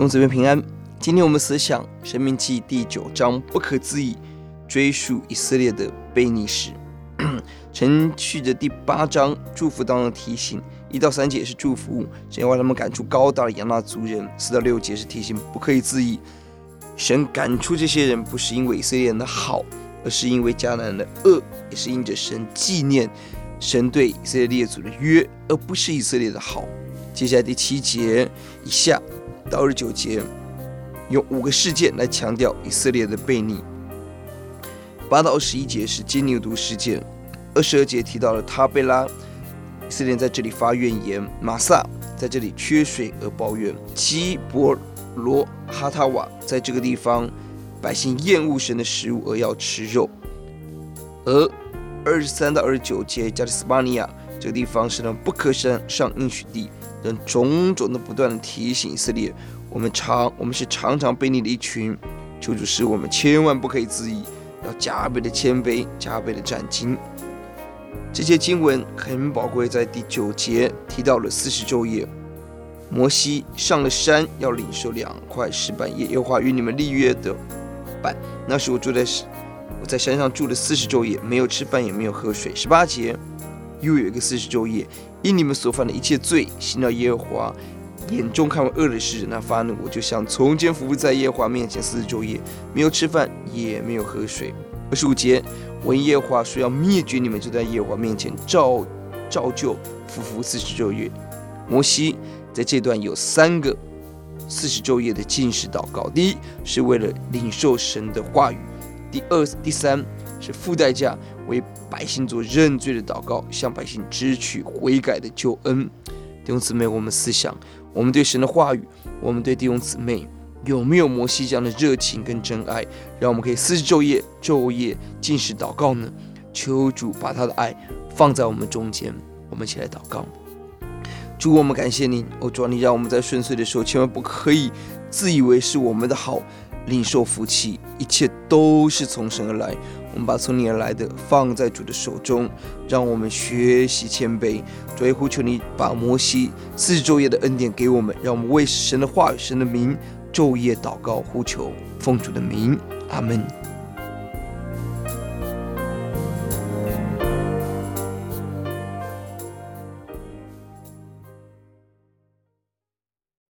用这边平安。今天我们思想《申命记》第九章，不可思议追溯以色列的悖逆史。承续的第八章祝福当中提醒，一到三节是祝福，神要他们赶出高大的亚衲族人；四到六节是提醒，不可以置疑。神赶出这些人，不是因为以色列人的好，而是因为迦南人的恶，也是因着神纪念神对以色列列祖的约，而不是以色列的好。接下来第七节以下到二十九节，用五个事件来强调以色列的悖逆。八到二十一节是金牛犊事件，二十二节提到了他贝拉，以色列在这里发怨言；马萨在这里缺水而抱怨；基伯罗哈塔瓦在这个地方，百姓厌恶神的食物而要吃肉；而二十三到二十九节加利斯巴尼亚这个地方是呢不可上上应许地。等种种的不断的提醒以色列，我们常我们是常常被你的一群，求主使我们千万不可以自疑，要加倍的谦卑，加倍的战兢。这些经文很宝贵，在第九节提到了四十昼夜，摩西上了山要领受两块石板，耶和华与你们立约的板。那时我住在我在山上住了四十昼夜，没有吃饭也没有喝水。十八节。又有一个四十昼夜，因你们所犯的一切罪，行到耶和华眼中看为恶的事，那发怒，我就像从前伏伏在耶和华面前四十昼夜，没有吃饭，也没有喝水。二十五节，我耶和华说要灭绝你们，就在耶和华面前照照旧俯伏四十昼夜。摩西在这段有三个四十昼夜的禁食祷告，第一是为了领受神的话语，第二、第三是付代价。为百姓做认罪的祷告，向百姓支取悔改的救恩。弟兄姊妹，我们思想，我们对神的话语，我们对弟兄姊妹有没有摩西这样的热情跟真爱，让我们可以四十昼夜昼夜禁食祷告呢？求主把他的爱放在我们中间，我们一起来祷告。主，我们感谢您，哦，主，你让我们在顺遂的时候，千万不可以自以为是我们的好。领受福气，一切都是从神而来。我们把从你而来的放在主的手中，让我们学习谦卑。主耶呼，求你把摩西四昼夜的恩典给我们，让我们为神的话语、神的名昼夜祷告呼求，奉主的名，阿门。